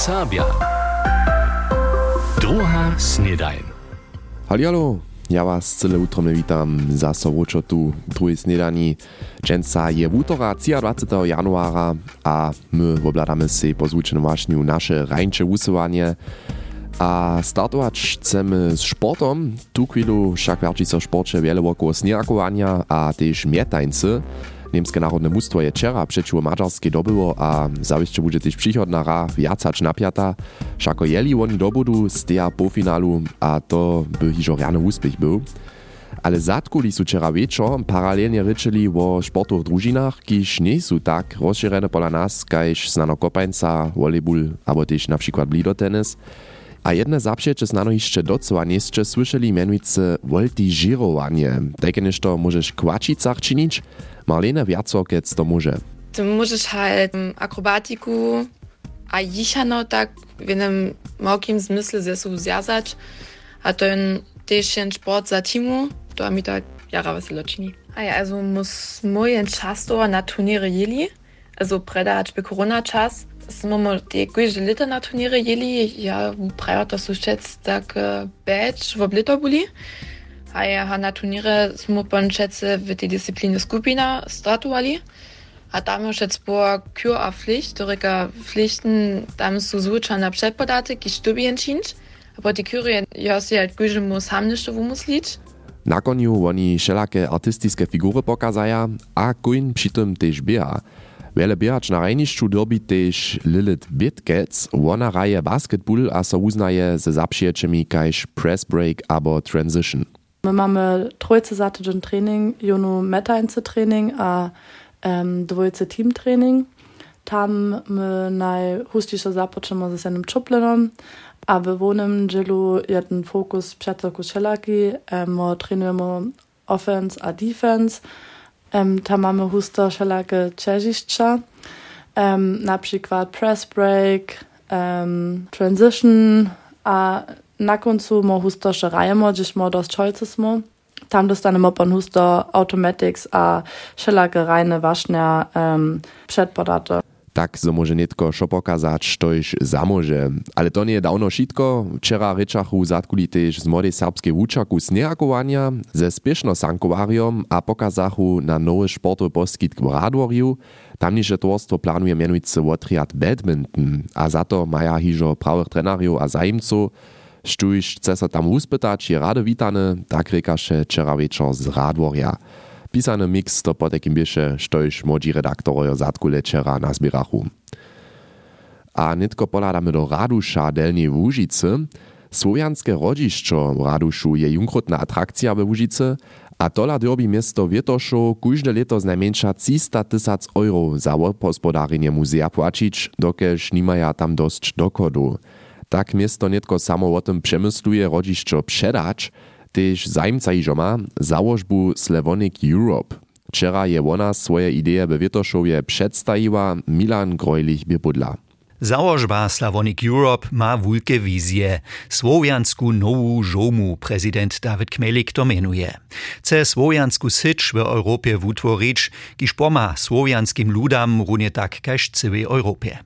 Sabia. Druga snedajn. Halialo, ja was cyle utromne witam za sobočo tu druhej snedani. Dženca je útora 23. januára a my obladamy si po vášňu naše rajnče usuwanie. A startować chcemy z sportom. Tu chwilu však verči so šporče wiele wokół sniakowania a też mietańcy. Niemskie narodne mustwo je wczera przeciwko mađarskie dobyło, a zawieszcze będzie też przychodna ra wiacać napiata. Wszako jeli oni dobudu z tej półfinalu, a to by hižo rany úspech był. Ale zatkuli su wczera wieczor paralelnie ryczyli o sportowych drużynach, kiż nie są tak rozszerzone pola nas, kajż znano kopańca, volleyball, albo też na przykład blidotenis. A jedne zapřeče znano jeszcze docła jeszcze słyszeli mianujcy voltigirowanie. Takie niż to możesz kłacicach czynić, Marlene wiaco, kec to może. Du możesz halt akrobatiku, a jichano tak w jednym małkim zmysle ze sobą związać, a to też ten sport za timu, to mi tak jara weselo czyni. A ja, also muss mojen często na turniery jeli, also predać by korona czas, smo tekoj želite na turnire jeli, ja pravijo, da so še tak eh, več v obleto bili. A ja, na turnire smo pa še eh, v tej disciplini skupina startovali. A tam je še spor kjur a pflicht, torej pflichten, tam so zvučana predpodatek, ki štubijen činč. Ampak ti kjurje, jaz si halt gužem mu sam nešto vumuslič. Na konju oni šelake artistijske figure pokazaja, a kujn pri tem tež bija. Wiele biehač na rajnišću dobi tež Lilith Bitkec, ona raje basketball a so uznaje ze zapšiečemi kajž press break abo transition. My mamy trójce za tydzień trening, junu metańce trening a um, dwójce team trening. Tam my najhustisze zapoczynamy ze jednym czuplenom, a w wonym dzielu jeden fokus przed wszelaki. Um, trenujemy offense a defense. ähm, tamame huster schalake tschechischtscha ähm, napschick war pressbreak ähm, transition a äh, nack und zu ma hustersche reimer dich mor das scholzesmo tam das dann immer an huster automatics a äh, schalake reine waschner ähm, chatbordate tak so môže netko šo pokazať, čo iš zamôže. Ale to nie je dávno šitko. Včera rečachu zatkuli tiež z mody serbskej účaku snehakovania ze spiešno sankováriom a pokazachu na nové športové poskytk v Radvoriu. Tamniše tvorstvo plánuje menujúce otriad badminton a za to maja hižo pravých trenariov a zajimcov. Štúš chce sa tam uspytať, je rado vítane, tak rekaše včera večer z Radvoria. Pisany mix to potekim bieše, štož młodzi redaktorojo zatkule včera nazbierachu. A nitko poladamy do Radusza delnej Łužicy. Słowianskie rodzišćo w Raduszu je junkrotna atrakcja we a tola derbi miasto Wietoszo każde leto z najmniejsza 300 tysac euro za gospodarzenie muzea płacić, dokeż nimaja tam dość dokodu. Tak miasto netko samo o tym przemysluje rodzišćo przedać, Tež zajmca ižo ma założbu Slavonic Europe. Wczera je ona swoje idee we Wietoszowie przedstawiła Milan Grojlich Biebudla. Założba Slavonic Europe ma wulke wizje. Słowiansku nowu żomu prezydent Dawid Kmelik domenuje. Chce słowiansku sycz w Europie wutworić, kiż poma słowianskim ludam runie tak kaž całej Europie.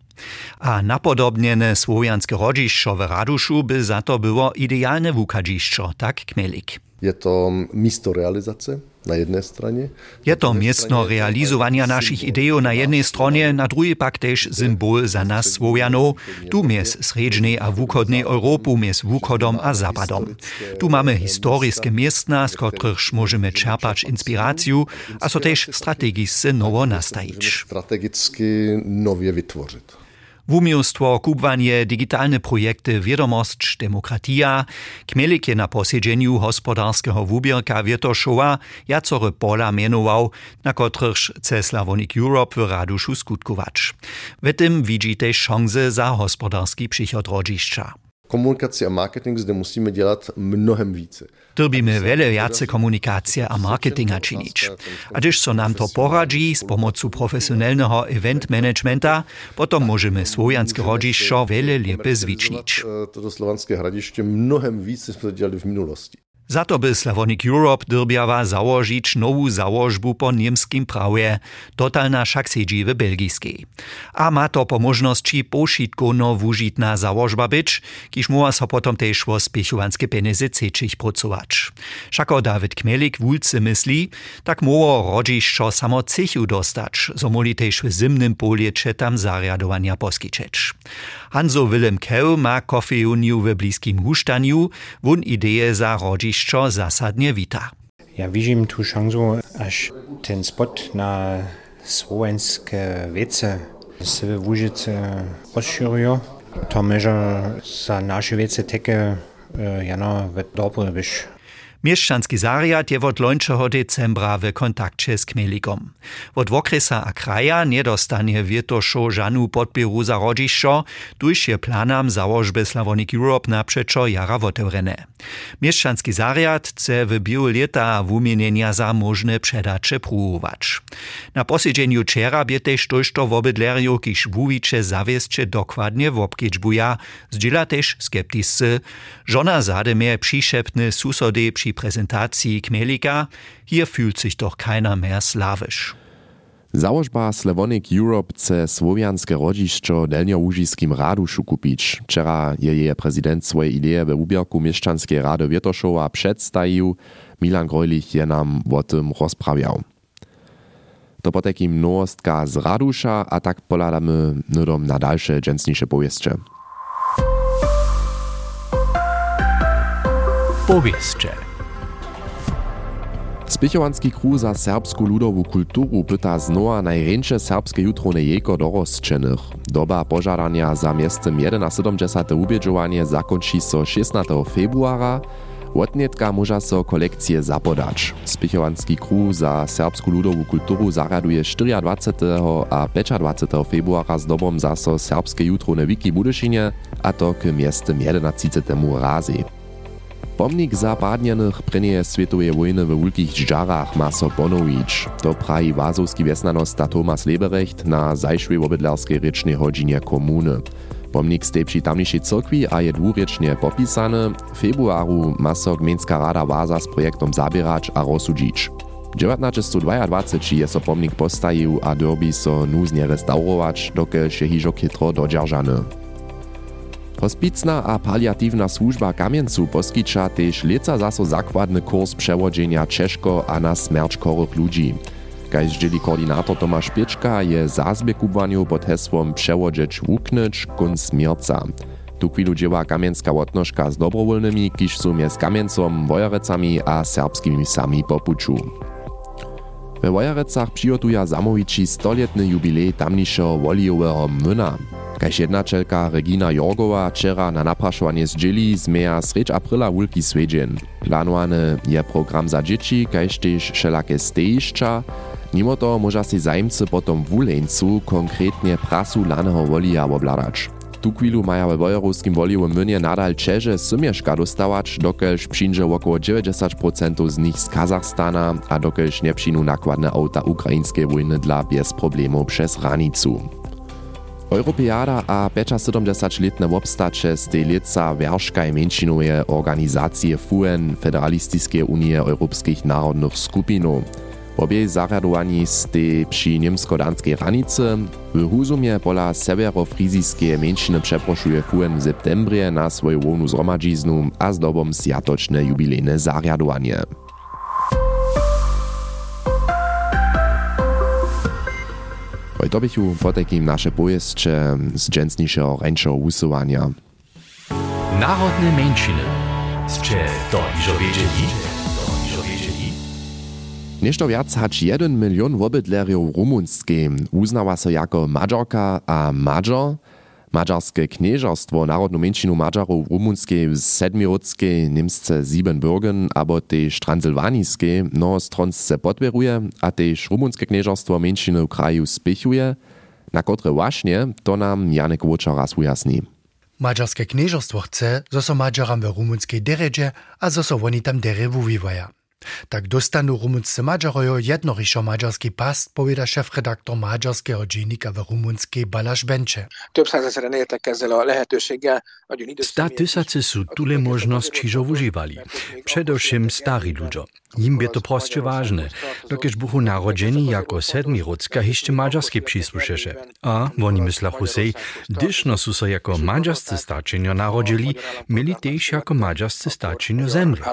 A napodobniene słowianskie rodzišćo w Raduszu by za to było idealne wukadzišćo, tak Kmelik. Je to místo realizace na jednej stronie. Je to miestno realizowania naszych ideów na jednej stronie, na drugiej pak też symbol za nas Słowianów, tu mies sredźnej a wuchodnej Europu, mies wuchodom a zapadom. Tu mamy historyskie miestna, z których możemy czerpać inspirację, a so też strategicznie nowo nastajić. Strategicky nowie wytworzyć. Wumiostwo kubwanie digitalne projekty Wiadomość Demokratia, Kmelik na posiedzeniu hospodarskiego wubierka Wietoszowa jacore pola mianował, na których chce Slavonic Europe w Raduszu skutkować. W tym widzi też szanse za gospodarski przychod rodziszcza. Komunikacja a marketing zde musimy dělat mnohem více. Drbimy wiele jace komunikacja a marketinga czynić. A gdyż so nam to poradzi z pomocą profesjonalnego event managementa, potom możemy słowianskie rodzišćo wiele lepiej zwicznić. Toto slovanské hradiště mnohem víc, než jsme to dělali v minulosti. Za to by Slavonic Europe dyrbiała założyć nową założbu po niemskim prawie, totalna však sedzi w belgijskiej. A ma to po możności pošitkono wužitna założba być, kiż muła so potom też o spiechowanskie pieniądze cechich pracować. Šako David Kmelik wulcy myśli, tak muło rodziszczo samo cechu dostać, so moli też w zimnym polie tam zariadowania poskiczeć. Hanzo Willem Keł ma kofeuniu w bliskim huštaniu, wun ideje za rodziszczo zasadnie wita. Ja widzim tu szansę, aż ten spot na słowenskie wiece se w Łużyce rozszerzuje. To może za nasze wiece takie jano w dobre być. Mieszczanski zariat je od lończego decembra w kontakcie z Kmelikom. Od okresa a kraja nie dostanie wietoszo żanu podpieru za rodzišo, tuż je planam założby Slavonic Europe naprzeczo jara otewrene. Mieszczanski zariat chce w biu leta wumienienia za możne przedacze próbować. Na posiedzeniu czera bie też to wobydlerju, kiż wuwicze zawieszcze dokładnie w obkiczbuja, zdziela też skeptiscy. Żona zademie przyszepny susody przy Präsentatie Kmelika, hier fühlt sich doch keiner mehr slawisch. Założba Slavonic Europe chce słowianskie rodzišćo delniołužiskim radušu kupić. Wczera je je prezydent swoje idee we ubierku mieszczanskie rady Wietoszowa przedstawił. Milan Grojlich je nam o tym rozprawiał. To potekim nowostka z radusza, a tak poladamy nudom na dalsze dżęsniejsze powieście. Powieście. Spěchowanski kruh za serbsku ludowu kulturu pyta znowa najręcze serbskie jutrone jeko dorosčenych. Doba pożadania za miestem 1170. ubiedżowanie zakończy so 16. februara, Wotnietka może so kolekcje zapodać. Spěchowanski kruh za serbsku ludowu kulturu zaraduje 24. a 25. februara z dobom zaso serbskie jutrone wiki Budyszynie, a to k miestem 11. razy. Pomnik zapadnjenih prenije svetove vojne v Ulkih Džarah ma so ponovič. To praji vazovski vesnanosta Tomas Leberecht na zajšvi obedlarske rečne hodžinje komune. Pomnik ste pri tamnejšej cirkvi a je dvúriečne popísané. V februáru ma so gmenská rada Váza s projektom Zabierač a rozsudžič. 1922 je so pomnik postajił a dobi so núznie restaurować, dokiaľ še hižok chytro dodžaržany. Hospicna a paliatywna służba Kamieńcu poskicza też leca zaso zakładny kurs przewodzenia Czeszko a na śmierć chorych ludzi. Kaž dzieli koordynator Tomasz Pieczka je zazbiekubwaniu pod hesłom przewodzieć wuknyć kun śmierca. Tu chwilu dzieła kamieńska łotnożka z dobrowolnymi, kiż są z Kamieńcom, Wojarecami a serbskimi sami po puczu. We Wojarecach przygotuja zamowici stoletny jubilej tamniejszego wolijowego młyna. Kaž jednačelka Regina Jorgowa wczera na napraszanie zdzieli zmeja sreč aprila wulki swiedźen. Planowany je program za dzieci, kaž też wszelakie stejišća. Mimo to może si zajmcy potom w Uleńcu konkretnie prasu lanego wolija obladać. Tu chwilu maja we wojerowskim woliwym mynie nadal Čeže symieszka dostawać, dokelž przyjdzie około 90% z nich z Kazachstana, a dokelž nie przyjdą nakładne auta ukraińskiej wojny dla bez problemów przez granicu. Europeada a 75-letne wobstače z tej lica wierszkaj menšinové organizácie FUN Federalistické unie europských národných skupinov. Obie zarjadowani ste przy niemsko-danskiej ranicy. W huzumie pola severofrizijskie menšiny przeproszuje FUN w septembrie na swoją łonu zromadziznu a zdobom sjatočne jubilejne. To bychu potekim nasze pojeszcze z dżęsniejszego ręczego usuwania. Narodne mężczyny. Zcze to iżo wiedzieli? Nešto wiac hacz 1 milion wobydlerjów rumunskie uznała so jako Mađarka a Mađar, Mađarske knieżerstwo narodnu mężczynu Mađarów rumunskie w sedmirodskiej Niemsce Siebenbürgen abo też transylwanijskie no stronsce podbieruje, a też rumunskie knieżerstwo mężczyny w kraju spichuje, na kotre właśnie to nam Janek Łuczaras ujasni. Mađarske knieżerstwo chce, zo so Mađaram rumunskiej deredzie, a zo so oni tam dere. Tak dostanu rumunscy Madżarojo jednoriszo mađarski past, powiada szefredaktor mađarskiego dziennika w rumunskiej Balasz Bencze. Sta tysacy su tule możności żo używali. Przedewším stari ludzie. Im by to proste ważne, dokiż buchu narodzeni jako sedmirodska jeszcze mađarski przysłuszesze. A oni myślachu sej, gdyż no su jako mađarscy staczynio narodzili, mieli też jako mađarscy staczynio zemrzeć.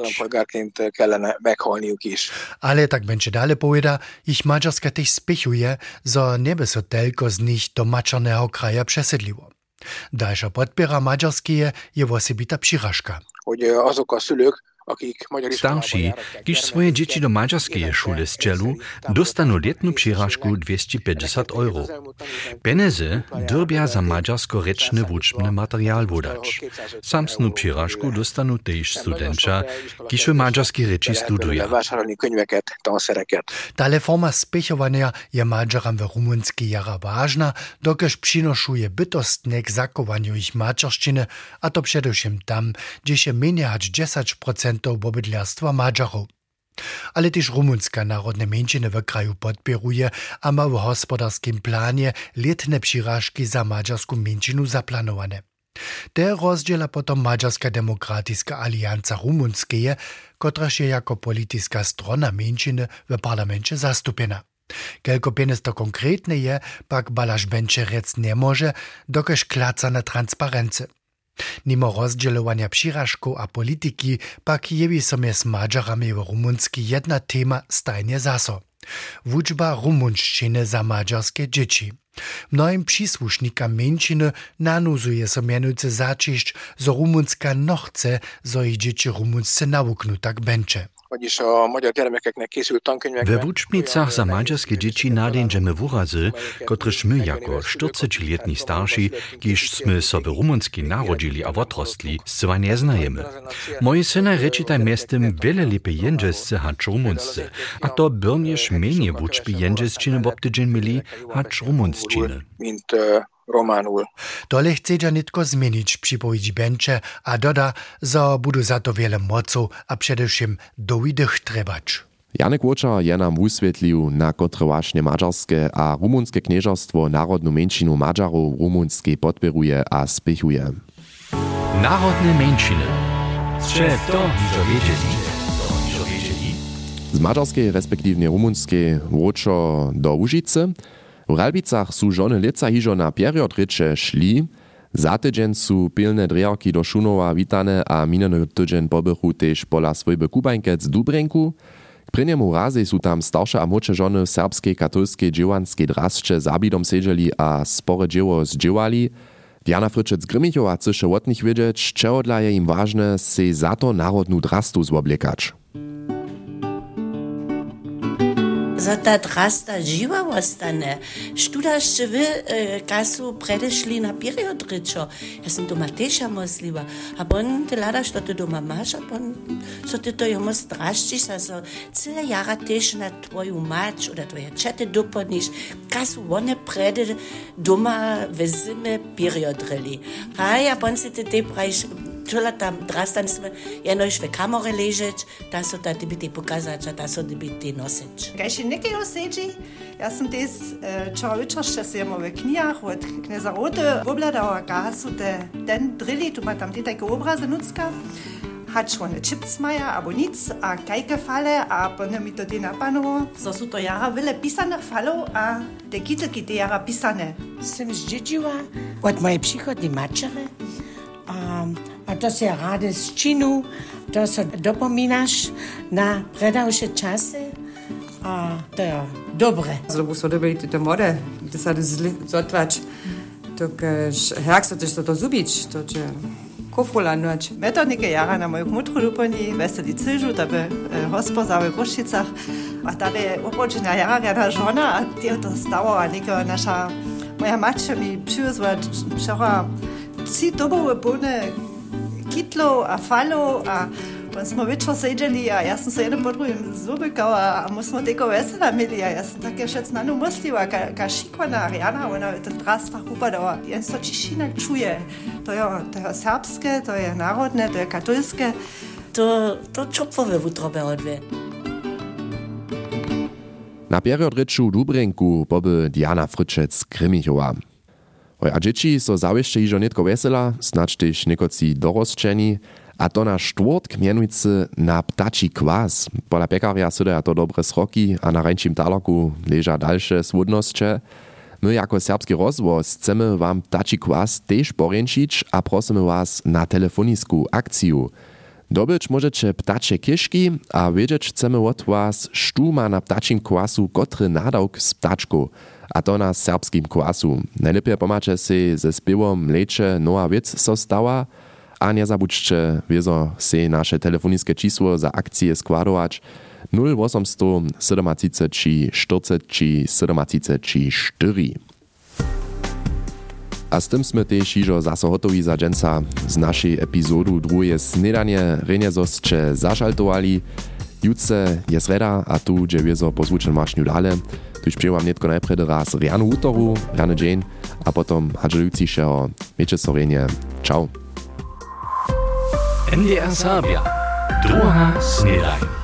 Ale tak będzie dalej powiada, ich mađarska też spichuje, zo nieby so telko z nich do maczarnego kraja przesedliło. Dalsza podpiera mađarskie je wosebita przyrażka. Starší, když svoje děti do maďarské šule stělu, dostanou letnu přirážku 250 euro. Peneze dorbia za maďarsko rečný vůčný materiál vodač. Samsnou přirážku dostanou tež studenča, když v maďarské reči studují. Tale forma spěchovania je maďaram v rumunský jara vážna, dokež přinošuje bytostnek zakovaniu ich maďarštiny, a to především tam, kde je méně 10% producentov bobedljarstva Mađarov. Ale też rumunska narodna mniejszyna w kraju podpieruje, a ma w gospodarskim planie letne przyrażki za mađarską mniejszynę zaplanowane. Te rozdziela potom Mađarska demokratiska alianca rumunskie, która się jako polityczna strona mniejszyny w parlamencie zastupiona. Kelko pieniędzy konkretne je, pak balaż nie może, dokaż klaca na transparency. Nimo rozdzielowania przyrażku a polityki, pak jewi sobie z Mađarami w Rumunski jedna tema stajnie zaso. Wuczba rumunszczyny za mađarskie dzieci. Mnoim przysłusznikam mniejszyny nanuzuje so mianujcy zaczyść, zo rumunska no chce, zo ich dzieci rumunscy nauknu tak. We wučbnicach za mađarske dzieci nadjenžeme wurazy, kotrež my jako 40-letni starši, kiž sme so w rumunski narodzili a otrostli, zcela nie znajemy. Moje syna rečitaj miestem wiele lepiej jędrzesce hacz rumunsce, a to byrnież menie wučby jędrzesčiny w obtydżen mieli hacz. Románul. Dole chce nitko zmienić, przypowiedzi Bencze, a doda, że budu za to wiele moców, a przedewším dowidych trebać. Janek Łoczar je nam wyswietlił, na kotre właśnie mađarskie a rumunskie knieżerstwo narodną mniejszinu Mađarów rumunskie podpieruje a spichuje. Narodne mniejsziny. Strze to, że wiedzieli. Z mađarskiej, respektywnie rumunskiej, Łoczar do Łużycy, w Ralbicach su żony lica hižo na period rycze szli, za tydzień su pilne drejarki do Szunowa witane a minany tydzień pobychu też pola swojby kubańkec Dubrenku. K razy su tam starsze a młodsze żony serbskiej katolskiej dziewanskiej drascze zabidom sedzieli a spore dzieło zdziewali. Diana Fryczec Grymichowa chce od nich wiedzieć, czego dla je im ważne, se za to narodnu drastu zoblikać. Za ta drasta živa ostane. Študaš če vy, kasu predešli na period rečo. Ja sam doma teša mosliva. A bon te ladaš, što ty doma máš, a bon so ty to jomo straštiš, a so celé jara tež na tvoju mač, oder tvoje čete dopodniš, kasu one prede doma v zime period reli. A ja bon si ty te prajš, čula tam drastan sem, eno ja, šve kamore ležeč, ta so ta ti biti pokazača, ta so ti biti noseč. Kaj še nekaj oseči? Jaz sem te eh, čovječa še sejemo v knjigah od kneza Rote, obladala ga so te den drili, tu ima tam te take obraze nutska. hat schon eine Chipsmeier, aber nichts, a Geige falle, a bonne mit der Dina Panovo. So so to jara wille pisane falo, a de kitel ki de jara pisane. Sem zdzidziła od mojej przychodni maczery, um, a to się rady z czynu, to się dopominasz na predawsze czasy, a to jest dobre. Znowu so dobre te mode, to sa zotwać, to każ herk so też to zubić, to cię kofrula noć. Meto neke jara na moju kmutru luponi, weseli cyżu, da by hospoza w Gruszczycach, a dalej opoczenia jara jana żona, a ty to stało, a neke nasza moja matka mi przywiozła wczoraj trzy dobowe bone kitlov, a falov, a pa smo večer sedeli, a jaz sem se eno prvo jim zubekal, a, a mu smo teko vesela imeli, a jaz sem tako še znano mislila, ka, ka šikvana Arjana, ona je ten tras pa upadala. Jaz to čišina čuje, to je, to je srpske, to je narodne, to je katolske. To, to čopove v utrobe odve. Na period reču Dubrenku poby Diana Fritschec Krimichowa. A dzieci so zawieszcze iżo netko wesela, snacz też niekoci dorosczeni, a to na štvrtk mienujcy na ptači kwas. Pola pekaria syda to dobre sroki, a na ręczym talarku leża dalsze słodnosće. My jako serbski rozwoz chcemy wam ptači kwas też poręczyć, a prosimy was na telefonisku akciju. Dobyć możecie ptacze kieszki, a wiedzieć chcemy od was, sztu ma na ptaczym kwasu kotry nadawk z ptaczku, a to na serbskim kwasu. Najlepiej pomacie się ze spiewom mlecze nowa wiec so stała, a nie zabudźcie, wiezo se nasze telefonické čísło za akcie składować 0800 37 40 37 4. A z tym sme też iżo zaso hotowi za dżęca z naszej epizodu drugie snedanie zosće zašaltovali. Jutce je sreda, a tu, gdzie wiezo pozwučen mašňu dale. Tuž přeju netko najprede raz rianu útoru, riane dzień, a potom hadželujúcišeho. Miejcie sorenie. Ciao. NDR Sabia. Druga snedajn.